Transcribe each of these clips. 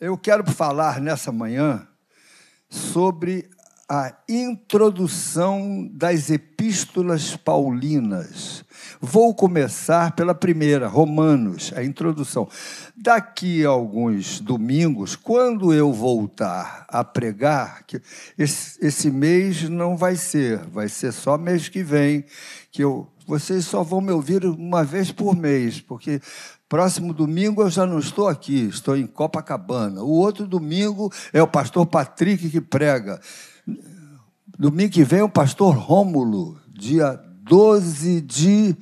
eu quero falar nessa manhã sobre a introdução das epístolas paulinas. Vou começar pela primeira, Romanos, a introdução. Daqui a alguns domingos, quando eu voltar a pregar, que esse, esse mês não vai ser, vai ser só mês que vem, que eu, vocês só vão me ouvir uma vez por mês, porque Próximo domingo eu já não estou aqui, estou em Copacabana. O outro domingo é o pastor Patrick que prega. Domingo que vem é o pastor Rômulo, dia 12 de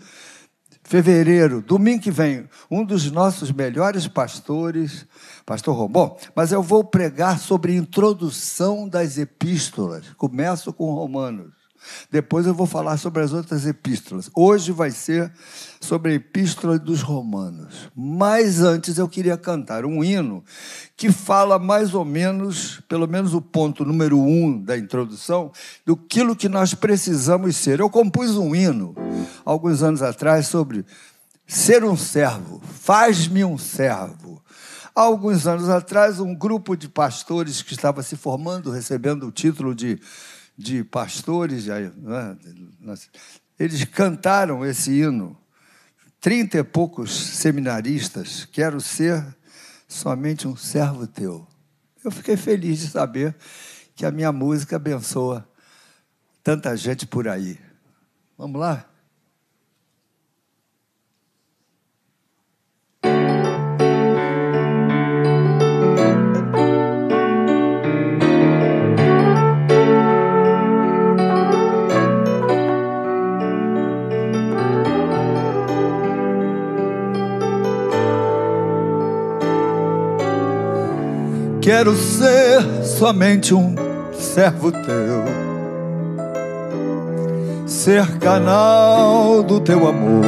fevereiro. Domingo que vem, um dos nossos melhores pastores, pastor Rômulo. Bom, mas eu vou pregar sobre introdução das epístolas. Começo com Romanos. Depois eu vou falar sobre as outras epístolas. Hoje vai ser sobre a epístola dos Romanos. Mas antes eu queria cantar um hino que fala mais ou menos, pelo menos o ponto número um da introdução, do que que nós precisamos ser. Eu compus um hino alguns anos atrás sobre ser um servo. Faz-me um servo. Há alguns anos atrás, um grupo de pastores que estava se formando, recebendo o título de de pastores, né? eles cantaram esse hino. Trinta e poucos seminaristas, quero ser somente um servo teu. Eu fiquei feliz de saber que a minha música abençoa tanta gente por aí. Vamos lá? Quero ser somente um servo teu, ser canal do teu amor,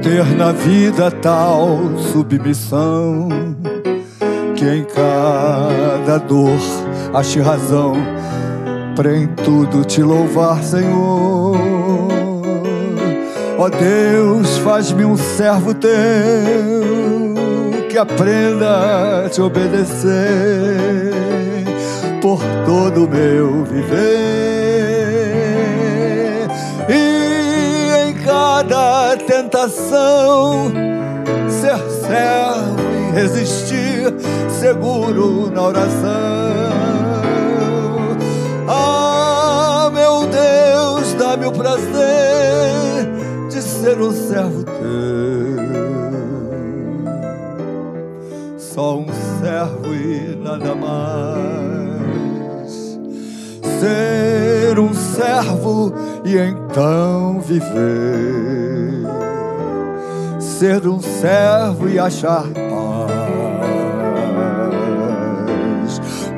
ter na vida tal submissão que em cada dor ache razão para em tudo te louvar, Senhor. Ó Deus, faz-me um servo teu que aprenda a te obedecer por todo o meu viver. E em cada tentação, ser servo e resistir, seguro na oração. Ah, meu Deus, dá-me o prazer de ser um servo só um servo e nada mais. Ser um servo e então viver. Ser um servo e achar paz.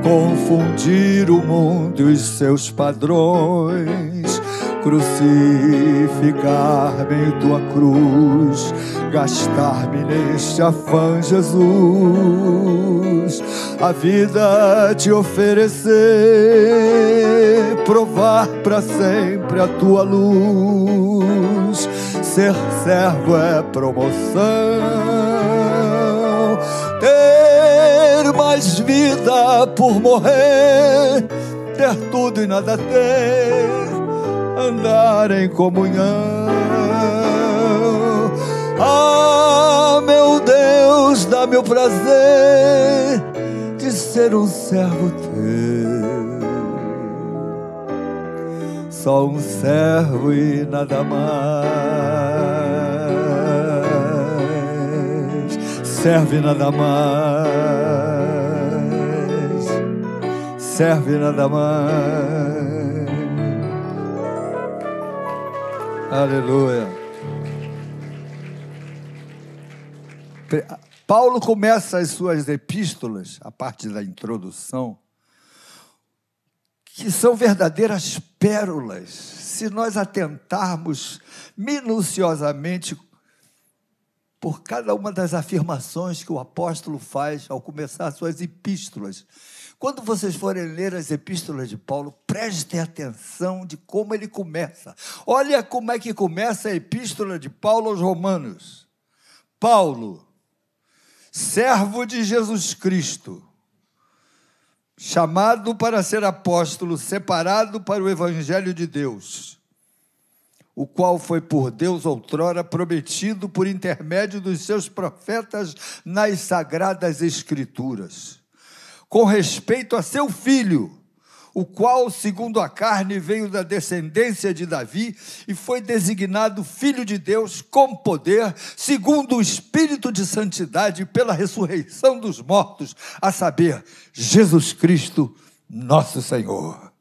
Confundir o mundo e os seus padrões crucificar-me tua cruz, gastar-me neste afã, Jesus, a vida te oferecer, provar para sempre a tua luz. Ser servo é promoção, ter mais vida por morrer, ter tudo e nada ter andar em comunhão. Ah, meu Deus, dá-me o prazer de ser um servo teu. Só um servo e nada mais. Serve nada mais. Serve nada mais. Aleluia. Paulo começa as suas epístolas, a parte da introdução, que são verdadeiras pérolas, se nós atentarmos minuciosamente por cada uma das afirmações que o apóstolo faz ao começar suas epístolas. Quando vocês forem ler as epístolas de Paulo, prestem atenção de como ele começa. Olha como é que começa a epístola de Paulo aos Romanos. Paulo, servo de Jesus Cristo, chamado para ser apóstolo, separado para o evangelho de Deus, o qual foi por Deus outrora prometido por intermédio dos seus profetas nas sagradas escrituras, com respeito a seu filho o qual, segundo a carne, veio da descendência de Davi e foi designado Filho de Deus com poder, segundo o Espírito de Santidade, pela ressurreição dos mortos, a saber, Jesus Cristo, nosso Senhor,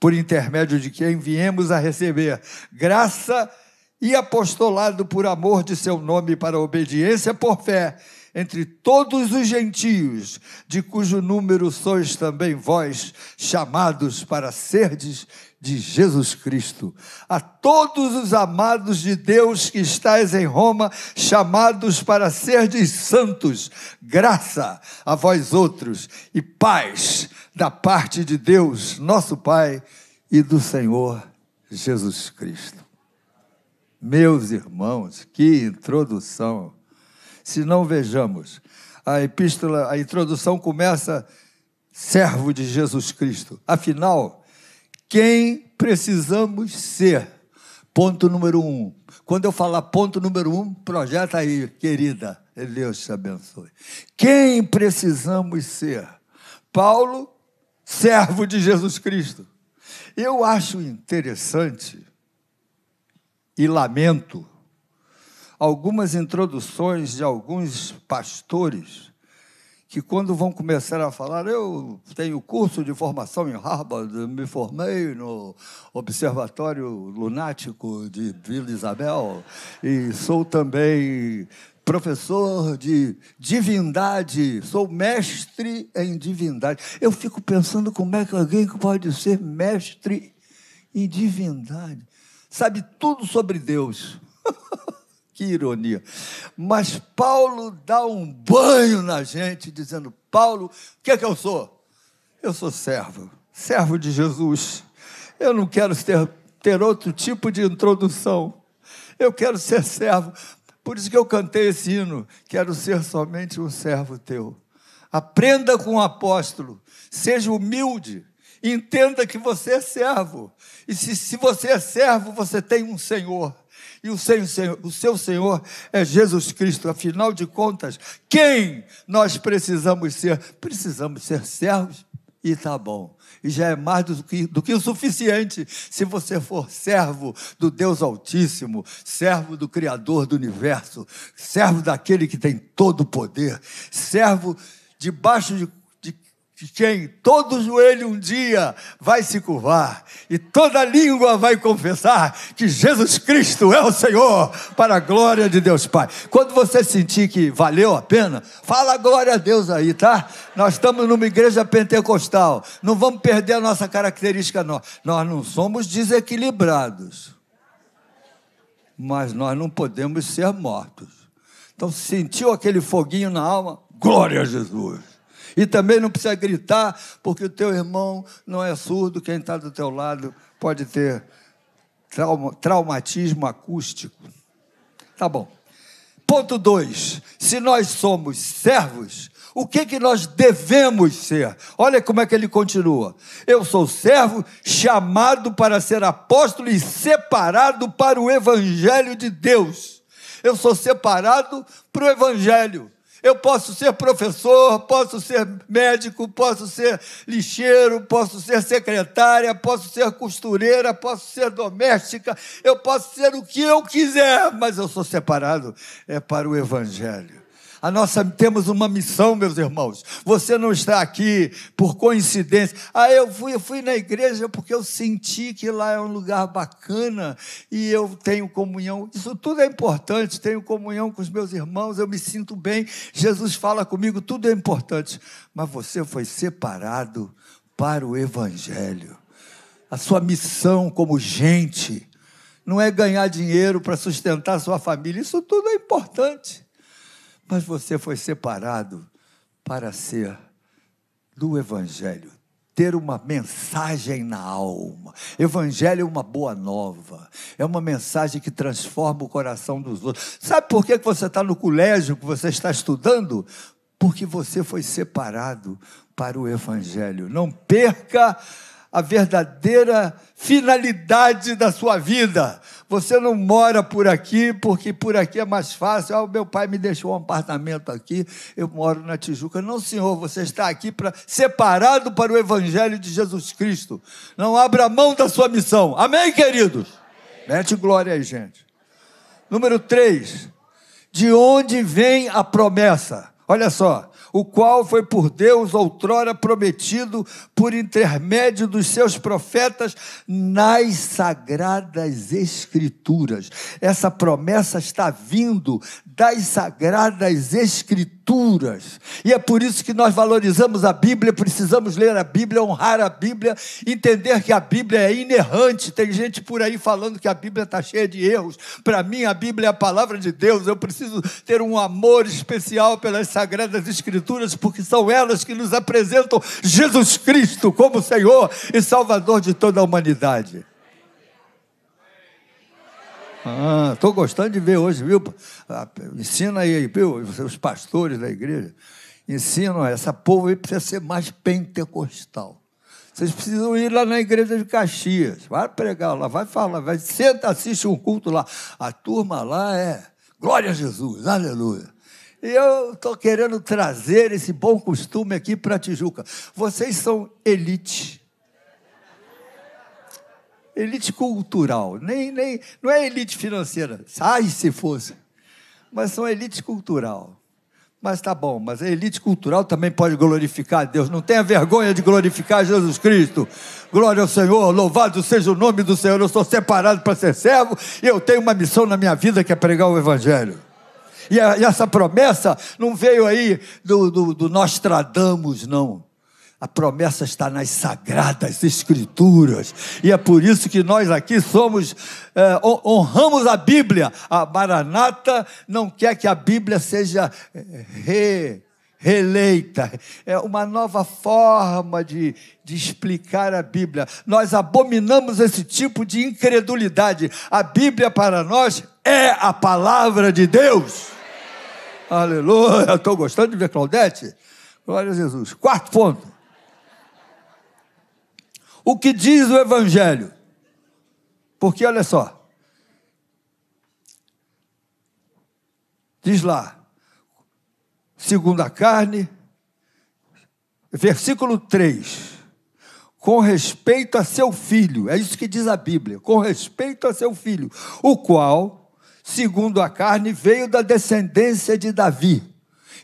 por intermédio de quem viemos a receber graça e apostolado por amor de seu nome para obediência por fé entre todos os gentios, de cujo número sois também vós, chamados para serdes de Jesus Cristo. A todos os amados de Deus que estáis em Roma, chamados para serdes santos, graça a vós outros e paz da parte de Deus, nosso Pai, e do Senhor Jesus Cristo. Meus irmãos, que introdução! Se não vejamos. A epístola, a introdução começa servo de Jesus Cristo. Afinal, quem precisamos ser? Ponto número um. Quando eu falar ponto número um, projeta aí, querida. Deus te abençoe. Quem precisamos ser? Paulo, servo de Jesus Cristo. Eu acho interessante e lamento algumas introduções de alguns pastores que quando vão começar a falar, eu tenho curso de formação em Harvard, me formei no Observatório Lunático de Vila Isabel e sou também professor de divindade, sou mestre em divindade. Eu fico pensando como é que alguém pode ser mestre em divindade, sabe tudo sobre Deus. Que ironia. Mas Paulo dá um banho na gente, dizendo: Paulo, o que é que eu sou? Eu sou servo, servo de Jesus. Eu não quero ter, ter outro tipo de introdução. Eu quero ser servo. Por isso que eu cantei esse hino. Quero ser somente um servo teu. Aprenda com o apóstolo. Seja humilde. Entenda que você é servo. E se, se você é servo, você tem um Senhor. E o seu, o seu Senhor é Jesus Cristo. Afinal de contas, quem nós precisamos ser? Precisamos ser servos e está bom. E já é mais do que, do que o suficiente se você for servo do Deus Altíssimo, servo do Criador do universo, servo daquele que tem todo o poder, servo debaixo de de quem todo joelho um dia vai se curvar e toda língua vai confessar que Jesus Cristo é o Senhor, para a glória de Deus Pai. Quando você sentir que valeu a pena, fala glória a Deus aí, tá? Nós estamos numa igreja pentecostal, não vamos perder a nossa característica, não. Nós não somos desequilibrados, mas nós não podemos ser mortos. Então, sentiu aquele foguinho na alma? Glória a Jesus. E também não precisa gritar, porque o teu irmão não é surdo, quem está do teu lado pode ter trauma, traumatismo acústico. Tá bom. Ponto 2. Se nós somos servos, o que, que nós devemos ser? Olha como é que ele continua. Eu sou servo, chamado para ser apóstolo e separado para o evangelho de Deus. Eu sou separado para o evangelho. Eu posso ser professor, posso ser médico, posso ser lixeiro, posso ser secretária, posso ser costureira, posso ser doméstica, eu posso ser o que eu quiser, mas eu sou separado é para o evangelho. A nossa temos uma missão, meus irmãos. Você não está aqui por coincidência. Ah, eu fui, eu fui na igreja porque eu senti que lá é um lugar bacana e eu tenho comunhão. Isso tudo é importante. Tenho comunhão com os meus irmãos, eu me sinto bem. Jesus fala comigo, tudo é importante. Mas você foi separado para o evangelho. A sua missão como gente não é ganhar dinheiro para sustentar sua família. Isso tudo é importante. Mas você foi separado para ser do Evangelho, ter uma mensagem na alma. Evangelho é uma boa nova, é uma mensagem que transforma o coração dos outros. Sabe por que você está no colégio, que você está estudando? porque você foi separado para o Evangelho. Não perca a verdadeira finalidade da sua vida. Você não mora por aqui porque por aqui é mais fácil. Ah, meu pai me deixou um apartamento aqui, eu moro na Tijuca. Não, senhor, você está aqui para separado para o evangelho de Jesus Cristo. Não abra mão da sua missão. Amém, queridos. Mete glória aí, gente. Número 3. De onde vem a promessa? Olha só o qual foi por Deus outrora prometido por intermédio dos seus profetas nas sagradas Escrituras. Essa promessa está vindo das sagradas Escrituras. E é por isso que nós valorizamos a Bíblia, precisamos ler a Bíblia, honrar a Bíblia, entender que a Bíblia é inerrante. Tem gente por aí falando que a Bíblia está cheia de erros. Para mim, a Bíblia é a palavra de Deus. Eu preciso ter um amor especial pelas sagradas Escrituras, porque são elas que nos apresentam Jesus Cristo como Senhor e Salvador de toda a humanidade. Estou ah, gostando de ver hoje, viu? Ah, ensina aí, viu? Os pastores da igreja. Ensinam essa povo aí precisa ser mais pentecostal. Vocês precisam ir lá na igreja de Caxias. Vai pregar lá, vai falar, vai, senta, assiste um culto lá. A turma lá é glória a Jesus, aleluia. E eu estou querendo trazer esse bom costume aqui para Tijuca. Vocês são elite elite cultural, nem, nem, não é elite financeira, ai se fosse, mas são elite cultural. Mas tá bom, mas a elite cultural também pode glorificar a Deus. Não tenha vergonha de glorificar Jesus Cristo. Glória ao Senhor, louvado seja o nome do Senhor. Eu sou separado para ser servo e eu tenho uma missão na minha vida que é pregar o Evangelho. E, a, e essa promessa não veio aí do, do, do Nostradamus, não. A promessa está nas sagradas escrituras. E é por isso que nós aqui somos, é, honramos a Bíblia. A Maranata não quer que a Bíblia seja é, re, reeleita. É uma nova forma de, de explicar a Bíblia. Nós abominamos esse tipo de incredulidade. A Bíblia para nós é a palavra de Deus. Aleluia. Estou gostando de ver Claudete. Glória a Jesus. Quarto ponto o que diz o Evangelho. Porque olha só, diz lá, segundo a carne, versículo 3, com respeito a seu filho, é isso que diz a Bíblia, com respeito a seu filho, o qual, segundo a carne, veio da descendência de Davi.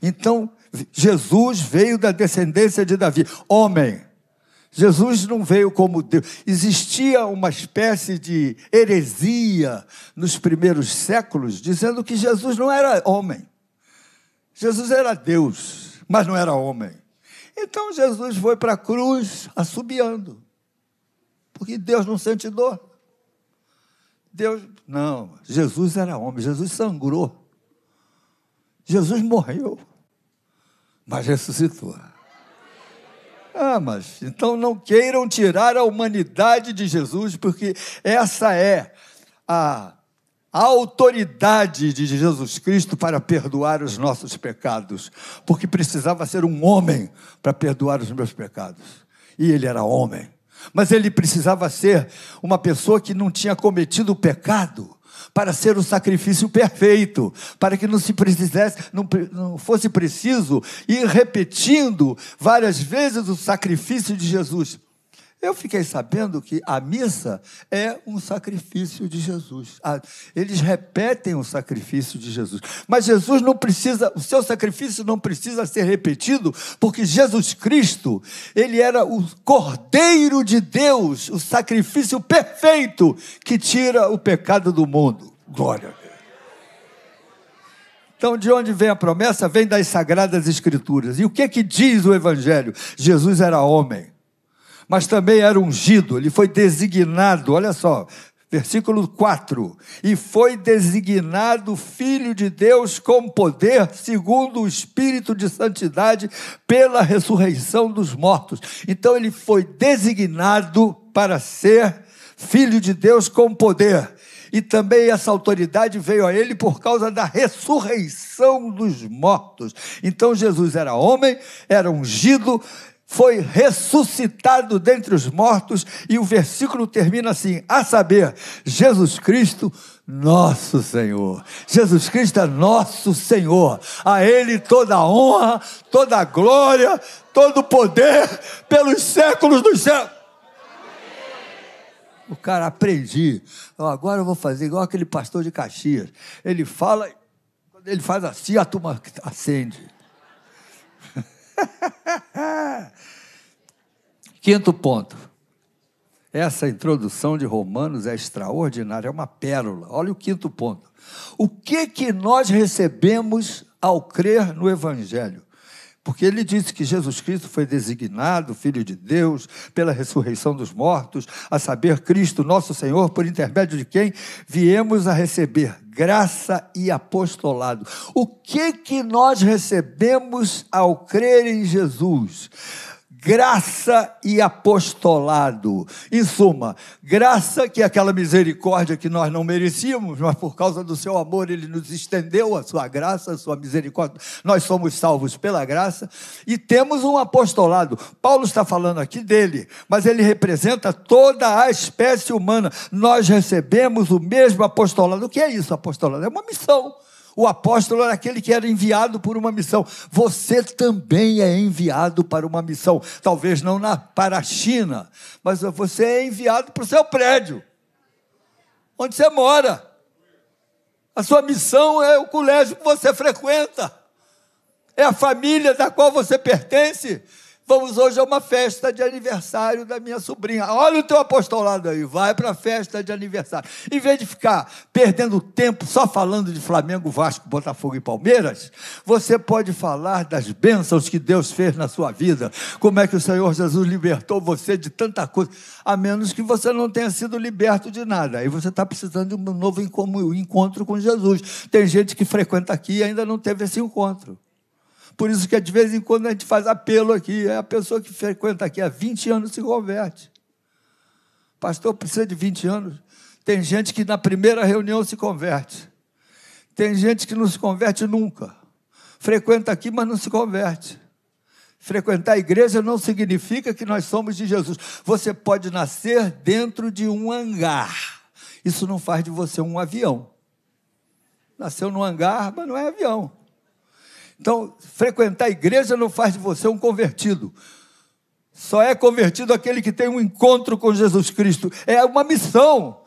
Então, Jesus veio da descendência de Davi, homem. Jesus não veio como Deus. Existia uma espécie de heresia nos primeiros séculos, dizendo que Jesus não era homem. Jesus era Deus, mas não era homem. Então Jesus foi para a cruz assobiando. Porque Deus não sente dor. Deus, não, Jesus era homem, Jesus sangrou. Jesus morreu, mas ressuscitou. Ah, mas então não queiram tirar a humanidade de Jesus, porque essa é a, a autoridade de Jesus Cristo para perdoar os nossos pecados, porque precisava ser um homem para perdoar os meus pecados, e ele era homem. Mas ele precisava ser uma pessoa que não tinha cometido pecado, para ser o sacrifício perfeito, para que não se precisasse, não, não fosse preciso ir repetindo várias vezes o sacrifício de Jesus. Eu fiquei sabendo que a missa é um sacrifício de Jesus. Ah, eles repetem o sacrifício de Jesus. Mas Jesus não precisa, o seu sacrifício não precisa ser repetido, porque Jesus Cristo, ele era o Cordeiro de Deus, o sacrifício perfeito que tira o pecado do mundo. Glória a Deus. Então, de onde vem a promessa? Vem das sagradas escrituras. E o que que diz o evangelho? Jesus era homem mas também era ungido, ele foi designado, olha só, versículo 4: E foi designado filho de Deus com poder, segundo o espírito de santidade, pela ressurreição dos mortos. Então ele foi designado para ser filho de Deus com poder. E também essa autoridade veio a ele por causa da ressurreição dos mortos. Então Jesus era homem, era ungido, foi ressuscitado dentre os mortos, e o versículo termina assim: a saber, Jesus Cristo, nosso Senhor. Jesus Cristo é nosso Senhor. A Ele toda a honra, toda a glória, todo o poder pelos séculos dos séculos. O cara aprendi. Agora eu vou fazer igual aquele pastor de Caxias. Ele fala, quando ele faz assim, a turma acende. Quinto ponto. Essa introdução de Romanos é extraordinária, é uma pérola. Olha o quinto ponto. O que que nós recebemos ao crer no evangelho? Porque ele disse que Jesus Cristo foi designado Filho de Deus pela ressurreição dos mortos, a saber, Cristo, nosso Senhor, por intermédio de quem viemos a receber graça e apostolado. O que que nós recebemos ao crer em Jesus? Graça e apostolado. Em suma, graça, que é aquela misericórdia que nós não merecíamos, mas por causa do seu amor ele nos estendeu a sua graça, a sua misericórdia. Nós somos salvos pela graça e temos um apostolado. Paulo está falando aqui dele, mas ele representa toda a espécie humana. Nós recebemos o mesmo apostolado. O que é isso, apostolado? É uma missão. O apóstolo era aquele que era enviado por uma missão. Você também é enviado para uma missão. Talvez não na, para a China, mas você é enviado para o seu prédio, onde você mora. A sua missão é o colégio que você frequenta, é a família da qual você pertence. Vamos hoje a uma festa de aniversário da minha sobrinha. Olha o teu apostolado aí, vai para a festa de aniversário. Em vez de ficar perdendo tempo só falando de Flamengo, Vasco, Botafogo e Palmeiras, você pode falar das bênçãos que Deus fez na sua vida, como é que o Senhor Jesus libertou você de tanta coisa, a menos que você não tenha sido liberto de nada. Aí você está precisando de um novo encontro com Jesus. Tem gente que frequenta aqui e ainda não teve esse encontro. Por isso que de vez em quando a gente faz apelo aqui. É a pessoa que frequenta aqui há 20 anos se converte. Pastor, precisa de 20 anos. Tem gente que na primeira reunião se converte. Tem gente que não se converte nunca. Frequenta aqui, mas não se converte. Frequentar a igreja não significa que nós somos de Jesus. Você pode nascer dentro de um hangar. Isso não faz de você um avião. Nasceu no hangar, mas não é avião. Então, frequentar a igreja não faz de você um convertido. Só é convertido aquele que tem um encontro com Jesus Cristo. É uma missão.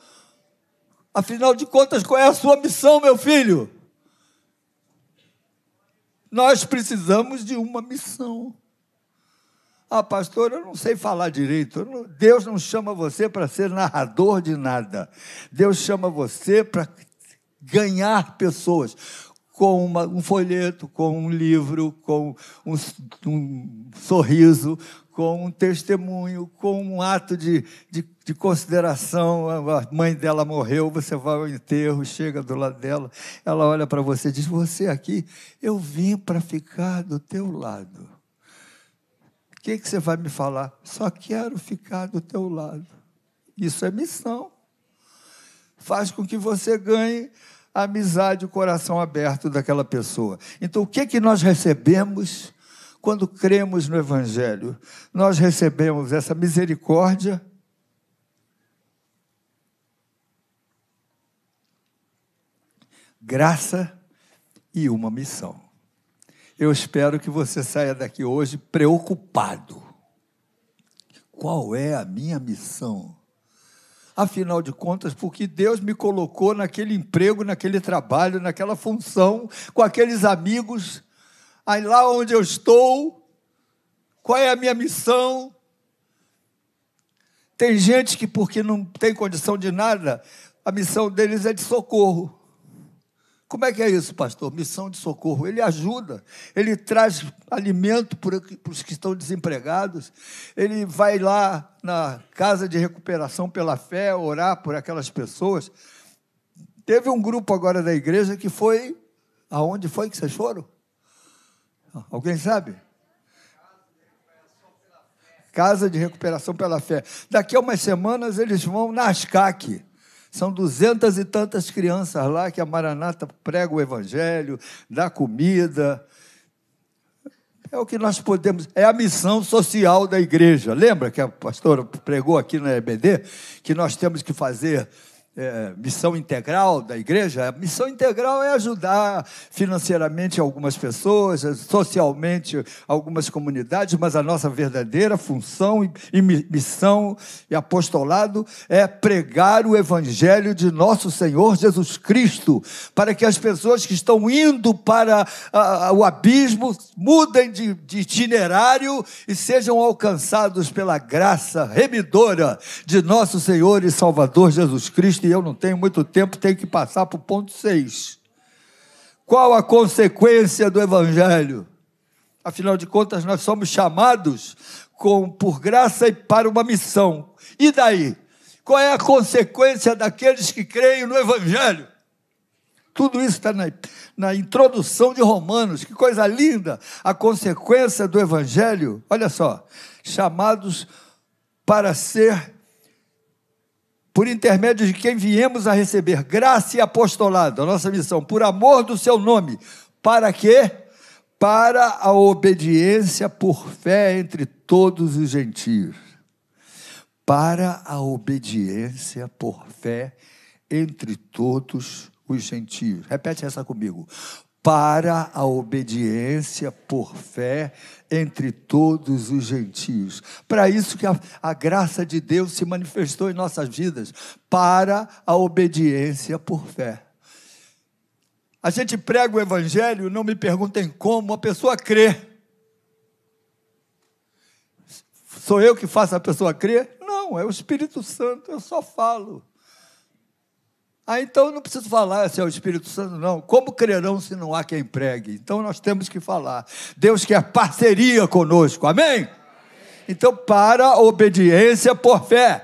Afinal de contas, qual é a sua missão, meu filho? Nós precisamos de uma missão. Ah, pastor, eu não sei falar direito. Deus não chama você para ser narrador de nada. Deus chama você para ganhar pessoas com uma, um folheto, com um livro, com um, um, sorriso, com um testemunho, com um ato de, de, de, consideração. A mãe dela morreu, você vai ao enterro, chega do lado dela, ela olha para você e diz: Você aqui, eu vim para ficar do teu lado. O que, que você vai me falar? Só quero ficar do teu lado. Isso é missão. Faz com que você ganhe a amizade, o coração aberto daquela pessoa. Então, o que, que nós recebemos quando cremos no Evangelho? Nós recebemos essa misericórdia, graça e uma missão. Eu espero que você saia daqui hoje preocupado. Qual é a minha missão? Afinal de contas, porque Deus me colocou naquele emprego, naquele trabalho, naquela função, com aqueles amigos, aí lá onde eu estou, qual é a minha missão? Tem gente que, porque não tem condição de nada, a missão deles é de socorro. Como é que é isso, pastor? Missão de socorro. Ele ajuda, ele traz alimento para os que estão desempregados, ele vai lá na casa de recuperação pela fé, orar por aquelas pessoas. Teve um grupo agora da igreja que foi. Aonde foi que vocês foram? Alguém sabe? Casa de recuperação pela fé. Daqui a umas semanas eles vão na ASCAC São duzentas e tantas crianças lá que a Maranata prega o Evangelho, dá comida. É o que nós podemos, é a missão social da igreja. Lembra que a pastora pregou aqui na EBD que nós temos que fazer é, missão integral da igreja, a missão integral é ajudar financeiramente algumas pessoas, socialmente algumas comunidades, mas a nossa verdadeira função e, missão e apostolado é pregar o evangelho de nosso Senhor Jesus Cristo, para que as pessoas que estão indo para a, a, o abismo mudem de, de itinerário e sejam alcançados pela graça remidora de nosso Senhor e Salvador Jesus Cristo eu não tenho muito tempo, tenho que passar para o ponto 6. Qual a consequência do Evangelho? Afinal de contas, nós somos chamados com, por graça e para uma missão. E daí? Qual é a consequência daqueles que creem no Evangelho? Tudo isso está na, na introdução de Romanos, que coisa linda! A consequência do Evangelho, olha só, chamados para ser por intermédio de quem viemos a receber graça e apostolado, a nossa missão, por amor do seu nome. Para quê? Para a obediência por fé entre todos os gentios. Para a obediência por fé entre todos os gentios. Repete essa comigo para a obediência por fé entre todos os gentios. Para isso que a, a, graça de Deus se manifestou em nossas vidas, para a obediência por fé. A gente prega o evangelho, não me perguntem como, a pessoa crê. Sou eu que faço a pessoa crer? Não, é o Espírito Santo, eu só falo. Ah, então não preciso falar se é o Espírito Santo, não. Como crerão se não há quem pregue? Então nós temos que falar. Deus quer parceria conosco, amém? Então, para a obediência por fé,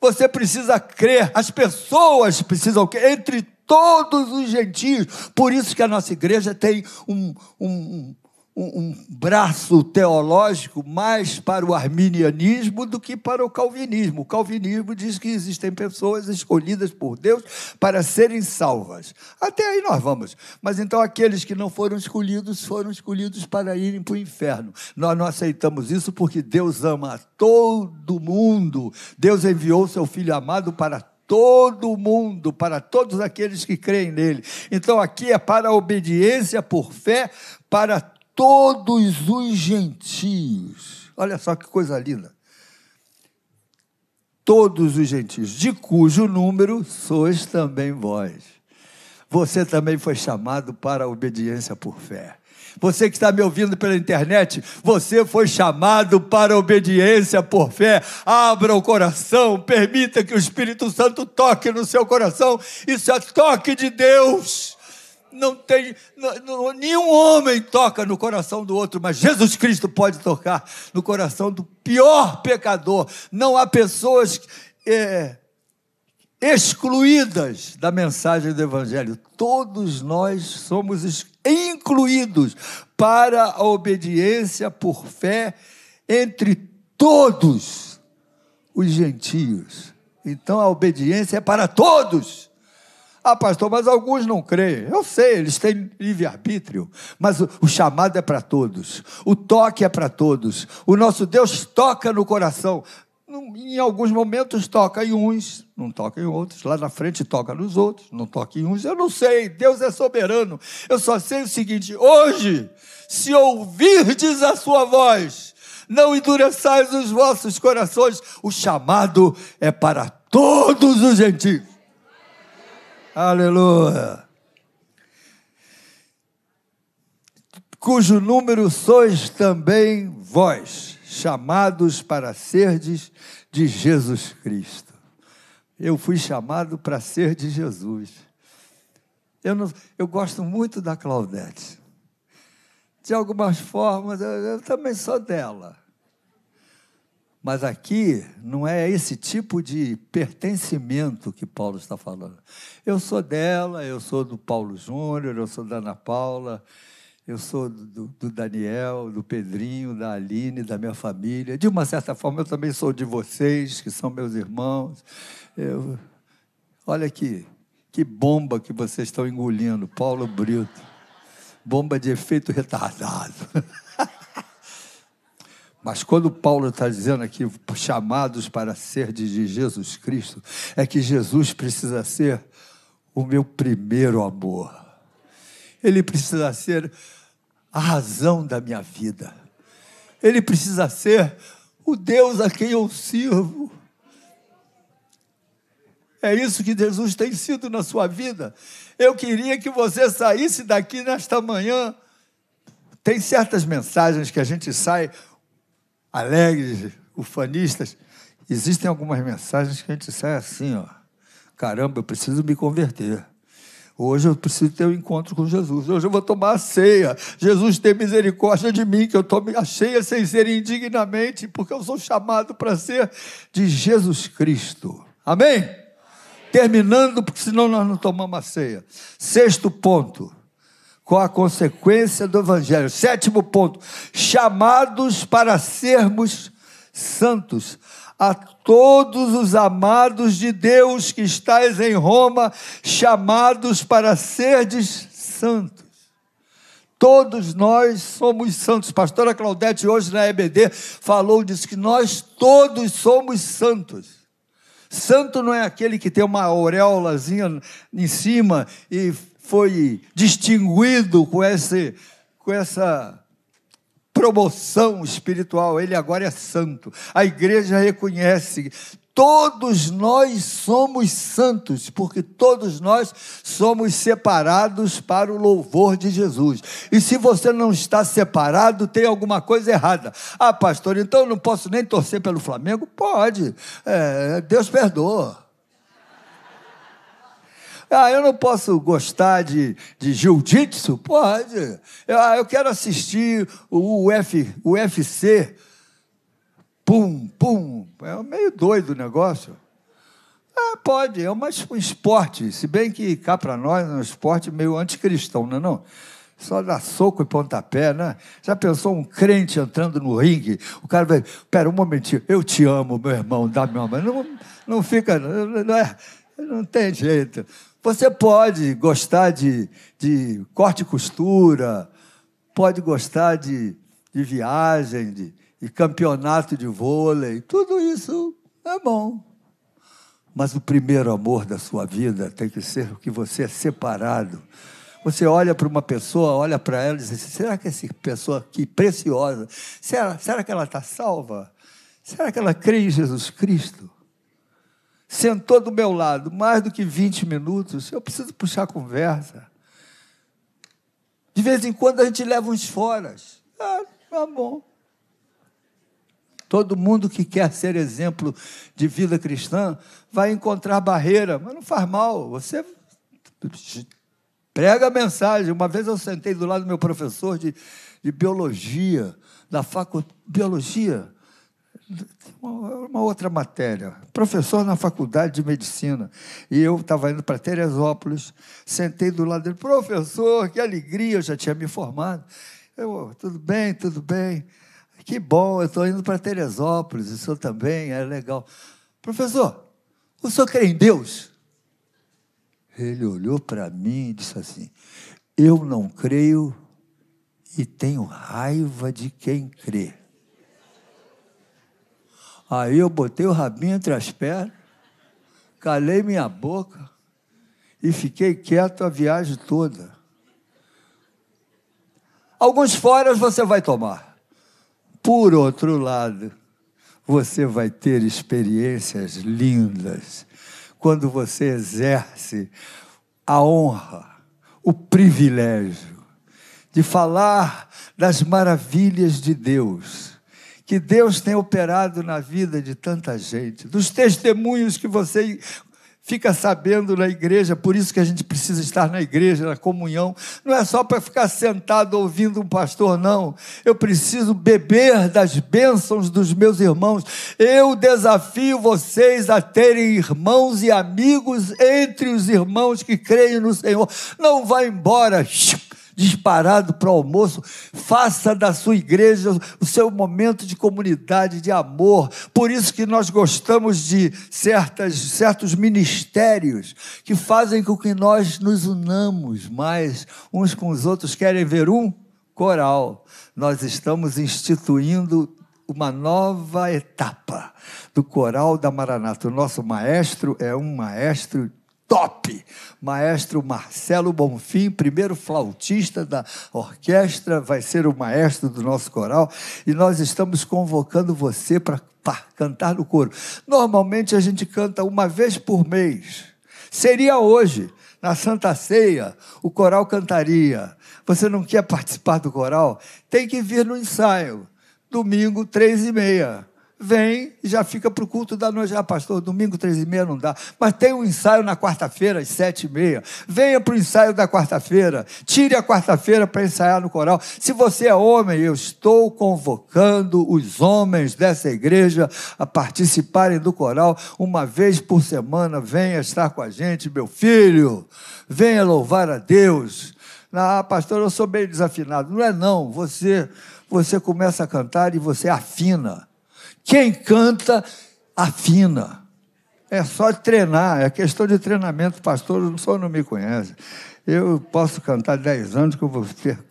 você precisa crer, as pessoas precisam crer, entre todos os gentios. Por isso que a nossa igreja tem um, um, um, braço teológico mais para o arminianismo do que para o calvinismo. O calvinismo diz que existem pessoas escolhidas por Deus para serem salvas. Até aí nós vamos. Mas então aqueles que não foram escolhidos foram escolhidos para irem para o inferno. Nós não aceitamos isso porque Deus ama todo mundo. Deus enviou seu Filho amado para todo mundo, para todos aqueles que creem nele. Então aqui é para a obediência por fé, para todos os gentios. Olha só que coisa linda. Todos os gentios, de cujo número sois também vós. Você também foi chamado para a obediência por fé. Você que está me ouvindo pela internet, você foi chamado para obediência por fé. Abra o coração, permita que o Espírito Santo toque no seu coração. Isso é toque de Deus não tem, não, não, nenhum homem toca no coração do outro, mas Jesus Cristo pode tocar no coração do pior pecador. Não há pessoas é, excluídas da mensagem do Evangelho. Todos nós somos incluídos para a obediência por fé entre todos os gentios. Então a obediência é para todos. Ah, pastor, mas alguns não creem. Eu sei, eles têm livre-arbítrio, mas o, o, chamado é para todos, o toque é para todos. O nosso Deus toca no coração. Em alguns momentos toca em uns, não toca em outros. Lá na frente toca nos outros, não toca em uns. Eu não sei, Deus é soberano. Eu só sei o seguinte: hoje, se ouvirdes a sua voz, não endureçais os vossos corações. O chamado é para todos os gentios. Aleluia. Cujo número sois também vós, chamados para serdes de Jesus Cristo. Eu fui chamado para ser de Jesus. Eu, não, eu gosto muito da Claudete. De algumas formas, eu, eu também sou dela. Mas aqui não é esse tipo de pertencimento que Paulo está falando. Eu sou dela, eu sou do Paulo Júnior, eu sou da Ana Paula, eu sou do, do, Daniel, do Pedrinho, da Aline, da minha família. De uma certa forma, eu também sou de vocês, que são meus irmãos. Eu, Olha aqui, que bomba que vocês estão engolindo, Paulo Brito. Bomba de efeito retardado. Mas quando Paulo está dizendo aqui, chamados para ser de Jesus Cristo, é que Jesus precisa ser o meu primeiro amor. Ele precisa ser a razão da minha vida. Ele precisa ser o Deus a quem eu sirvo. É isso que Jesus tem sido na sua vida. Eu queria que você saísse daqui nesta manhã. Tem certas mensagens que a gente sai alegres, ufanistas. Existem algumas mensagens que a gente sai assim, ó. Caramba, eu preciso me converter. Hoje eu preciso ter um encontro com Jesus. Hoje eu vou tomar a ceia. Jesus tem misericórdia de mim, que eu tome a ceia sem ser indignamente, porque eu sou chamado para ser de Jesus Cristo. Amém? Amém? Terminando, porque senão nós não tomamos a ceia. Sexto ponto com a consequência do Evangelho. Sétimo ponto: chamados para sermos santos. A todos os amados de Deus que estáis em Roma, chamados para serdes santos. Todos nós somos santos. Pastora Claudete, hoje na EBD, falou, disse que nós todos somos santos. Santo não é aquele que tem uma auréolazinha em cima e foi distinguido com, esse, com essa promoção espiritual, ele agora é santo. A igreja reconhece todos nós somos santos, porque todos nós somos separados para o louvor de Jesus. E se você não está separado, tem alguma coisa errada. Ah, pastor, então eu não posso nem torcer pelo Flamengo? Pode, é, Deus perdoa. Ah, eu não posso gostar de, de jiu-jitsu? Pode. Ah, eu quero assistir o, Uf, UFC. Pum, pum. É meio doido o negócio. Ah, pode, é mais um esporte. Se bem que cá para nós é um esporte meio anticristão, não é não? Só dá soco e pontapé, né? Já pensou um crente entrando no ringue? O cara vai, pera um momentinho, eu te amo, meu irmão, dá minha mão. Não, não fica, não, é, não tem jeito. Você pode gostar de, de corte e costura, pode gostar de, de viagem, de, de campeonato de vôlei, tudo isso é bom. Mas o primeiro amor da sua vida tem que ser o que você é separado. Você olha para uma pessoa, olha para ela e diz assim, será que essa pessoa aqui, preciosa, será, será que ela está salva? Será que ela crê em Jesus Cristo? Sentou do meu lado mais do que 20 minutos, eu preciso puxar conversa. De vez em quando a gente leva uns foras. Ah, tá bom. Todo mundo que quer ser exemplo de vida cristã vai encontrar barreira, mas não faz mal. Você prega a mensagem. Uma vez eu sentei do lado do meu professor de, de biologia, da faculdade. Biologia? Uma outra matéria, professor na faculdade de medicina, e eu estava indo para Teresópolis, sentei do lado dele, professor, que alegria, eu já tinha me formado. Eu, tudo bem, tudo bem, que bom, eu estou indo para Teresópolis, o senhor também, é legal. Professor, o senhor crê em Deus? Ele olhou para mim e disse assim: Eu não creio e tenho raiva de quem crê. Aí eu botei o rabinho entre as pernas, calei minha boca e fiquei quieto a viagem toda. Alguns foras você vai tomar. Por outro lado, você vai ter experiências lindas quando você exerce a honra, o privilégio de falar das maravilhas de Deus que Deus tem operado na vida de tanta gente, dos testemunhos que você fica sabendo na igreja, por isso que a gente precisa estar na igreja, na comunhão. Não é só para ficar sentado ouvindo um pastor, não. Eu preciso beber das bênçãos dos meus irmãos. Eu desafio vocês a terem irmãos e amigos entre os irmãos que creem no Senhor. Não vá embora disparado para o almoço. Faça da sua igreja o seu momento de comunidade, de amor. Por isso que nós gostamos de certas, certos ministérios que fazem com que nós nos unamos mais uns com os outros. Querem ver um? Coral. Nós estamos instituindo uma nova etapa do coral da Maranata. O nosso maestro é um maestro top. Maestro Marcelo Bonfim, primeiro flautista da orquestra, vai ser o maestro do nosso coral e nós estamos convocando você para cantar no coro. Normalmente a gente canta uma vez por mês. Seria hoje, na Santa Ceia, o coral cantaria. Você não quer participar do coral? Tem que vir no ensaio domingo, três e meia. Vem e já fica para o culto da noite. Ah, pastor, domingo, três e meia não dá. Mas tem um ensaio na quarta-feira, às sete e meia. Venha para o ensaio da quarta-feira. Tire a quarta-feira para ensaiar no coral. Se você é homem, eu estou convocando os homens dessa igreja a participarem do coral uma vez por semana. Venha estar com a gente, meu filho. Venha louvar a Deus. Ah, pastor, eu sou bem desafinado. Não é não. Você você começa a cantar e você afina. Quem canta, afina. É só treinar, é questão de treinamento, pastor, o senhor não me conhece. Eu posso cantar dez anos que eu vou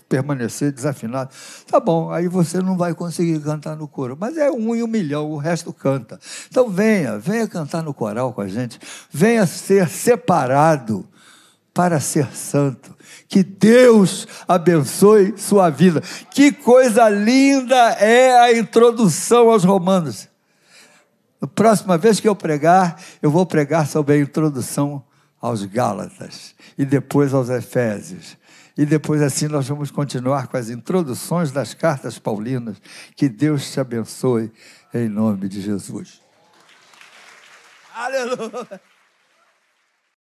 permanecer desafinado. Tá bom, aí você não vai conseguir cantar no coro. Mas é um em um milhão, o resto canta. Então venha, venha cantar no coral com a gente. Venha ser separado para ser santo. Que Deus abençoe sua vida. Que coisa linda é a introdução aos Romanos. A próxima vez que eu pregar, eu vou pregar sobre a introdução aos Gálatas e depois aos Efésios. E depois assim nós vamos continuar com as introduções das cartas paulinas. Que Deus te abençoe em nome de Jesus. Aleluia!